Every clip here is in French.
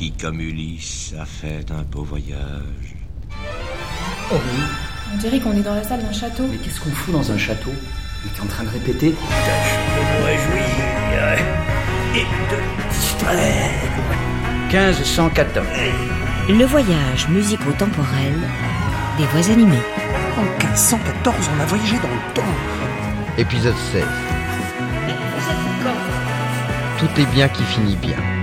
Qui, comme Ulysse, a fait un beau voyage. Oh oui, On dirait qu'on est dans la salle d'un château. mais qu'est-ce qu'on fout dans un château? Il est en train de répéter Tâche de nous réjouir et de distraire. 1514. Le voyage musico-temporel des voix animées. En 1514, on a voyagé dans le temps. Épisode 16. Tout est bien qui finit bien.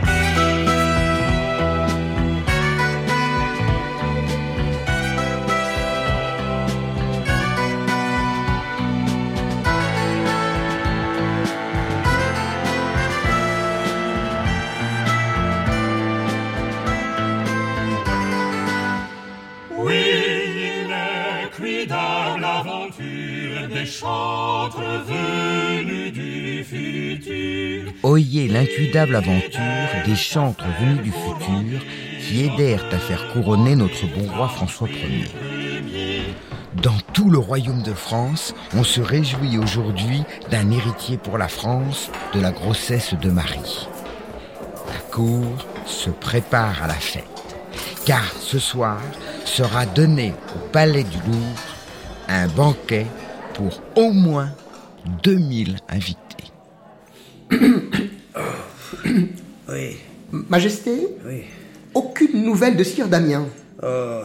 Oyez l'incuidable aventure des chantres venus du futur qui aidèrent à faire couronner notre bon roi François Ier. Dans tout le royaume de France, on se réjouit aujourd'hui d'un héritier pour la France de la grossesse de Marie. La cour se prépare à la fête, car ce soir sera donné au palais du Louvre un banquet pour au moins 2000 invités. Oui, Majesté, oui. aucune nouvelle de Sire Damien. Oh,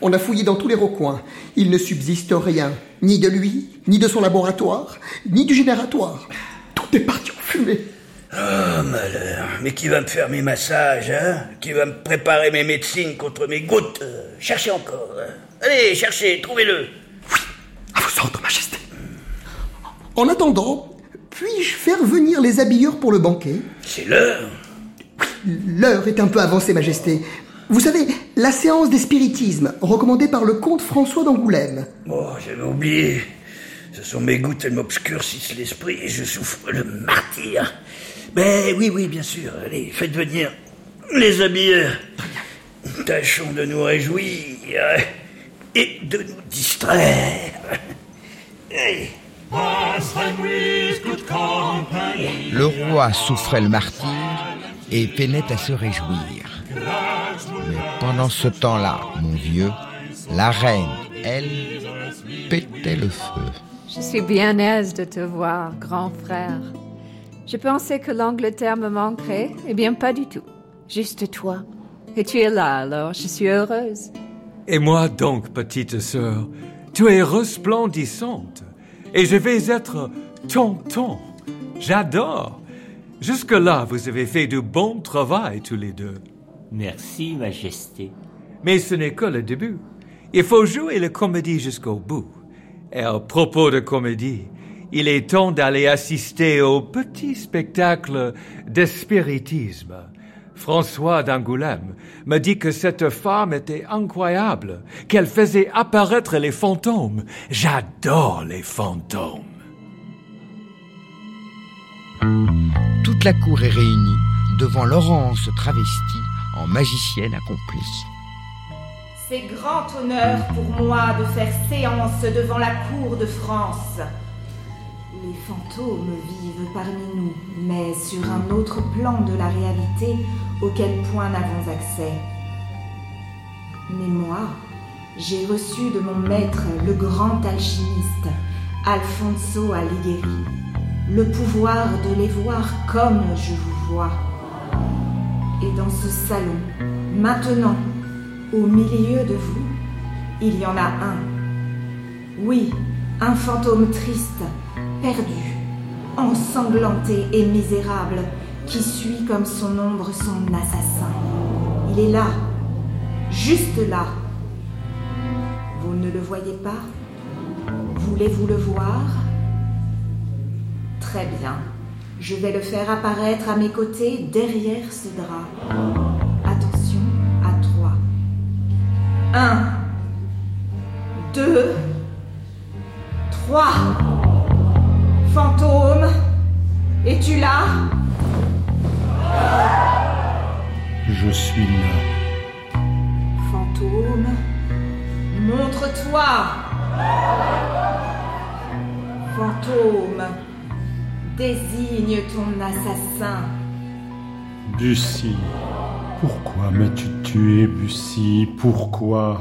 On a fouillé dans tous les recoins. Il ne subsiste rien, ni de lui, ni de son laboratoire, ni du génératoire. Tout est parti en fumée. oh, malheur. Mais qui va me faire mes massages, hein? Qui va me préparer mes médecines contre mes gouttes? Euh, Cherchez encore. Allez, cherchez, trouvez-le. Ordres, Majesté. En attendant, puis-je faire venir les habilleurs pour le banquet? C'est l'heure. L'heure est un peu avancée, Majesté. Vous savez, la séance des spiritismes, recommandée par le comte François d'Angoulême. Oh, j'avais oublié. Ce sont mes gouttes, elles m'obscurcissent l'esprit et je souffre le martyr. Mais oui, oui, bien sûr. Allez, faites venir les habilleurs. Tâchons de nous réjouir et de nous distraire. Le roi souffrait le martyr et peinait à se réjouir. Mais pendant ce temps-là, mon vieux, la reine, elle, pétait le feu. Je suis bien aise de te voir, grand frère. Je pensais que l'Angleterre me manquerait. Eh bien, pas du tout. Juste toi. Et tu es là, alors je suis heureuse. Et moi donc, petite sœur, tu es resplendissante. Et je vais être tonton. J'adore. Jusque-là, vous avez fait du bon travail tous les deux. Merci, Majesté. Mais ce n'est que le début. Il faut jouer la comédie jusqu'au bout. Et à propos de comédie, il est temps d'aller assister au petit spectacle de spiritisme. François d'Angoulême me dit que cette femme était incroyable, qu'elle faisait apparaître les fantômes. J'adore les fantômes. Toute la cour est réunie devant Laurence travestie en magicienne accomplie. C'est grand honneur pour moi de faire séance devant la cour de France. Les fantômes vivent parmi nous, mais sur un autre plan de la réalité auquel point n'avons accès. Mais moi, j'ai reçu de mon maître, le grand alchimiste, Alfonso Alighieri, le pouvoir de les voir comme je vous vois. Et dans ce salon, maintenant, au milieu de vous, il y en a un. Oui, un fantôme triste, perdu, ensanglanté et misérable, qui suit comme son ombre son assassin. Il est là, juste là. Vous ne le voyez pas? Voulez-vous le voir? Très bien. Je vais le faire apparaître à mes côtés derrière ce drap. Attention à trois. Un. Deux. Trois. Es-tu là? Je suis là. Fantôme. Montre-toi. Fantôme. Désigne ton assassin. Bussy. Pourquoi m'as-tu tué, Bussy? Pourquoi?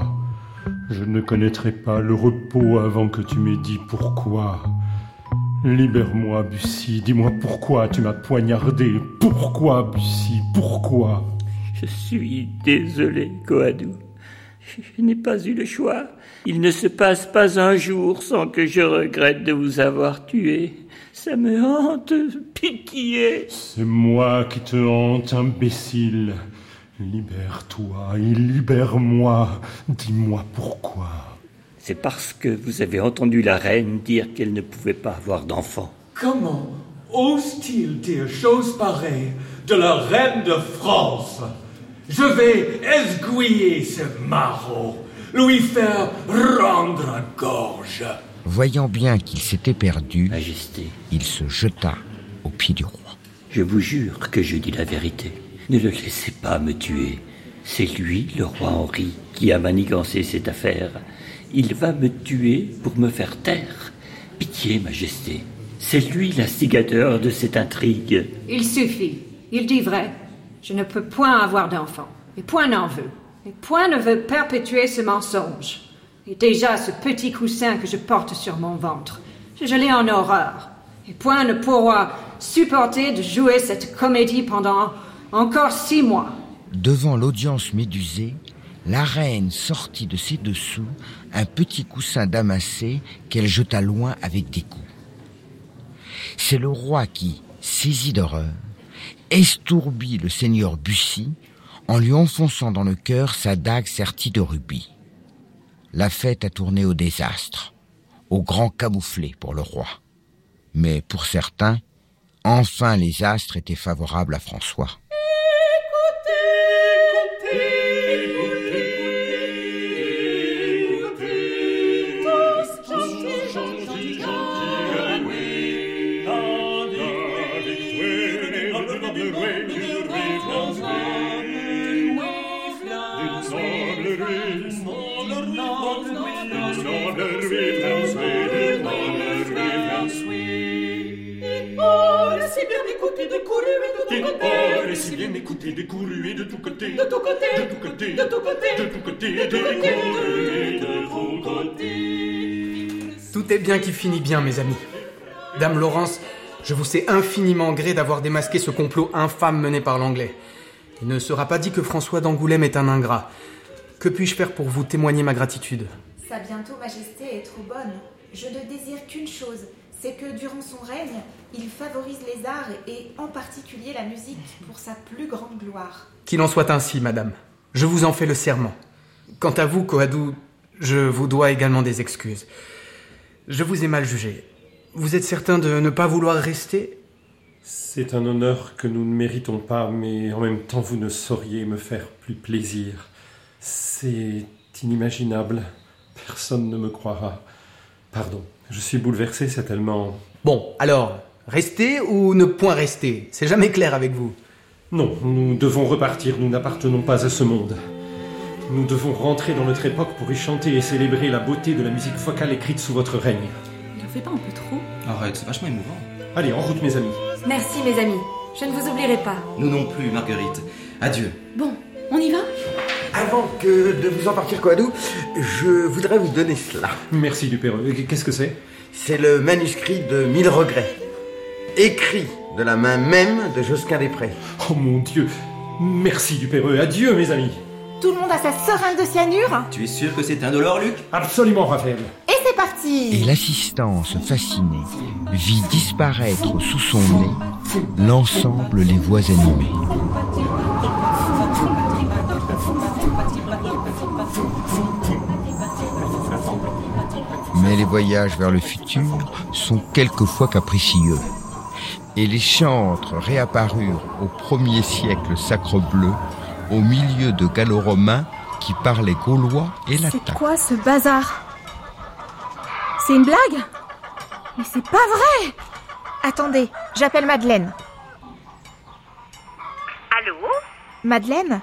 Je ne connaîtrai pas le repos avant que tu m'aies dit pourquoi. Libère-moi, Bussy. Dis-moi pourquoi tu m'as poignardé. Pourquoi, Bussy? Pourquoi? Je suis désolé, Coadou. Je n'ai pas eu le choix. Il ne se passe pas un jour sans que je regrette de vous avoir tué. Ça me hante, pitié. C'est moi qui te hante, imbécile. Libère-toi et libère-moi. Dis-moi pourquoi. C'est parce que vous avez entendu la reine dire qu'elle ne pouvait pas avoir d'enfant. Comment ose-t-il dire chose pareille de la reine de France? Je vais esguiller ce maraud, lui faire rendre gorge. Voyant bien qu'il s'était perdu, Majesté, il se jeta aux pieds du roi. je vous jure que je dis la vérité. Ne le laissez pas me tuer. C'est lui, le roi Henri, qui a manigancé cette affaire. Il va me tuer pour me faire taire. Pitié, Majesté. C'est lui l'instigateur de cette intrigue. Il suffit. Il dit vrai. Je ne peux point avoir d'enfant. Et point n'en veut. Et point ne veut perpétuer ce mensonge. Et déjà ce petit coussin que je porte sur mon ventre. Je, l'ai en horreur. Et point ne pourra supporter de jouer cette comédie pendant encore six mois. Devant l'audience médusée, la reine sortit de ses dessous un petit coussin damassé qu'elle jeta loin avec des coups. C'est le roi qui, saisi d'horreur, estourbit le seigneur Bussy en lui enfonçant dans le cœur sa dague sertie de rubis. La fête a tourné au désastre, au grand camouflé pour le roi. Mais pour certains, enfin les astres étaient favorables à François. Tout est bien qui finit bien, mes amis. Dame Laurence, je vous sais infiniment gré d'avoir démasqué ce complot infâme mené par l'anglais. Il ne sera pas dit que François d'Angoulême est un ingrat. Que puis-je faire pour vous témoigner ma gratitude? Sa bientôt majesté est trop bonne. Je ne désire qu'une chose, c'est que durant son règne, il favorise les arts et en particulier la musique pour sa plus grande gloire. Qu'il en soit ainsi, madame. Je vous en fais le serment. Quant à vous, Coadou, je vous dois également des excuses. Je vous ai mal jugé. Vous êtes certain de ne pas vouloir rester? C'est un honneur que nous ne méritons pas, mais en même temps vous ne sauriez me faire plus plaisir. C'est inimaginable. Personne ne me croira. Pardon, je suis bouleversé, c'est tellement... Bon, alors, rester ou ne point rester C'est jamais clair avec vous. Non, nous devons repartir, nous n'appartenons pas à ce monde. Nous devons rentrer dans notre époque pour y chanter et célébrer la beauté de la musique vocale écrite sous votre règne. Il en fait pas un peu trop Arrête, c'est vachement émouvant. Allez, en route mes amis. Merci mes amis. Je ne vous oublierai pas. Nous non plus, Marguerite. Adieu. Bon, on y va? Avant que de vous en partir, Coadou, je voudrais vous donner cela. Merci Dupéreux. Qu'est-ce que c'est? C'est le manuscrit de Mille regrets. Écrit de la main même de Josquin des Prés. Oh mon Dieu Merci Dupéreux. Adieu mes amis. Tout le monde a sa seringue de cyanure? Tu es sûr que c'est indolore, Luc? Absolument, Raphaël. Et c'est parti Et l'assistance fascinée vit disparaître sous son nez l'ensemble des voix animées. Mais les voyages vers le futur sont quelquefois capricieux. et les chantres réapparurent au premier siècle sacre-bleu au milieu de gallo-romains qui parlaient gaulois et latin. C'est quoi ce bazar? C'est une blague? Mais c'est pas vrai Attendez, j'appelle Madeleine. Allô? Madeleine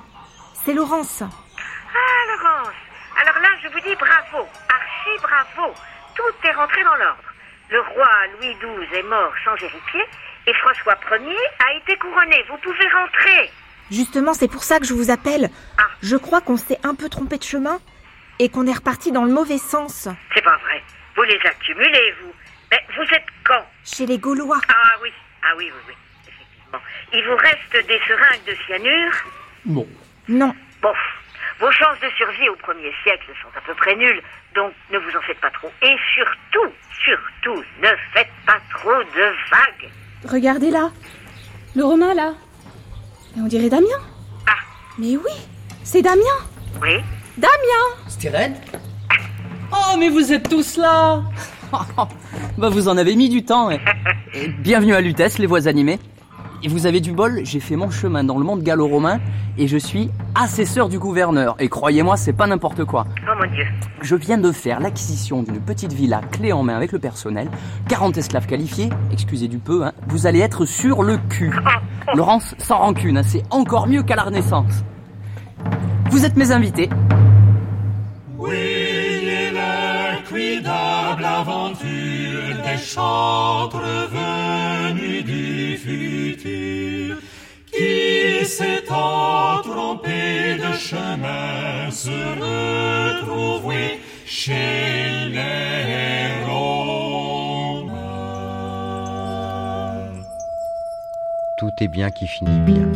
C'est Laurence. Ah, Laurence Alors là, je vous dis bravo, archi bravo. Tout est rentré dans l'ordre. Le roi Louis XII est mort sans héritier et François Ier a été couronné. Vous pouvez rentrer. Justement, c'est pour ça que je vous appelle. Ah. Je crois qu'on s'est un peu trompé de chemin et qu'on est reparti dans le mauvais sens. C'est pas vrai. Vous les accumulez, vous. Mais vous êtes quand? Chez les Gaulois. Ah oui, ah oui, oui, oui, effectivement. Il vous reste des seringues de cyanure? Bon. Non. Bon, vos chances de survie au premier siècle sont à peu près nulles, donc ne vous en faites pas trop. Et surtout, surtout, ne faites pas trop de vagues. Regardez là. Le Romain là. Mais on dirait Damien. Ah. Mais oui, c'est Damien. Oui Damien Styrène Oh, mais vous êtes tous là Bah, vous en avez mis du temps. Et, et bienvenue à Lutèce, les voix animées. Et vous avez du bol, j'ai fait mon chemin dans le monde gallo-romain et je suis assesseur du gouverneur. Et croyez-moi, c'est pas n'importe quoi. Oh mon Dieu. Je viens de faire l'acquisition d'une petite villa clé en main avec le personnel, 40 esclaves qualifiés, excusez du peu, hein, vous allez être sur le cul. Laurence, sans rancune, hein, c'est encore mieux qu'à la Renaissance. Vous êtes mes invités. Oui, l'incroyable aventure des chantres venus du futur, qui s'étant trompé de chemin se retrouver chez les Romains. Tout est bien qui finit bien.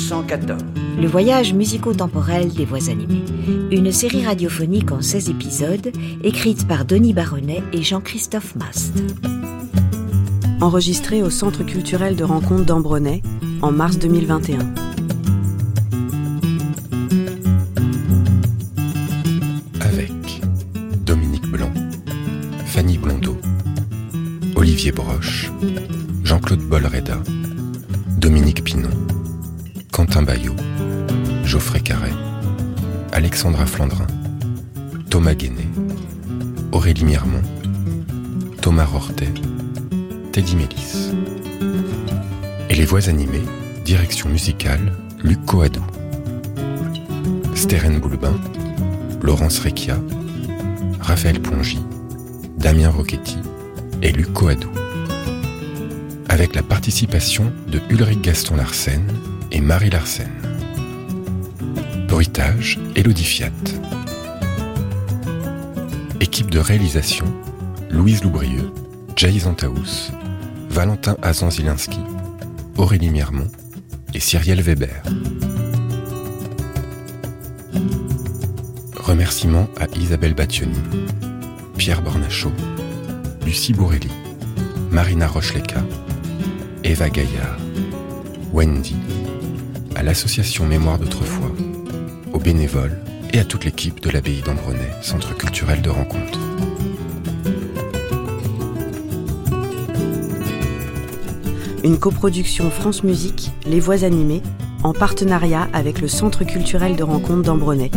1514. Le voyage musico-temporel des voix animées, une série radiophonique en 16 épisodes, écrite par Denis Baronnet et Jean-Christophe Mast. Enregistré au Centre culturel de rencontre d'Ambronay en mars 2021. Avec Dominique Blanc, Fanny Blondeau, Olivier Broche, Jean-Claude Bolreda, Dominique Pinon, Quentin Bayot, Geoffrey Carré, Alexandra Flandrin, Thomas Guéné, Aurélie Mirmont, Thomas Rortet, Teddy Mélis. Et les voix animées, direction musicale, Luc Coadou. Steren Boulbin, Laurence Recchia, Raphaël Pongy, Damien Rocchetti et Luc Coadou. Avec la participation de Ulrich Gaston Larsen et Marie Larsen. Bruitage, Elodie Fiat. Équipe de réalisation, Louise Loubrieux, Jay Zantaous, Valentin Azan-Zilinski, Aurélie Miermont et Cyrielle Weber. Remerciements à Isabelle Battioni, Pierre Bornachot, Lucie Bourrelli, Marina Rocheleca, Eva Gaillard, Wendy, à l'association Mémoire d'autrefois, aux bénévoles et à toute l'équipe de l'abbaye d'Ambronay, centre culturel de rencontre. Une coproduction France Musique, Les Voix animées, en partenariat avec le Centre culturel de rencontre d'Ambronay.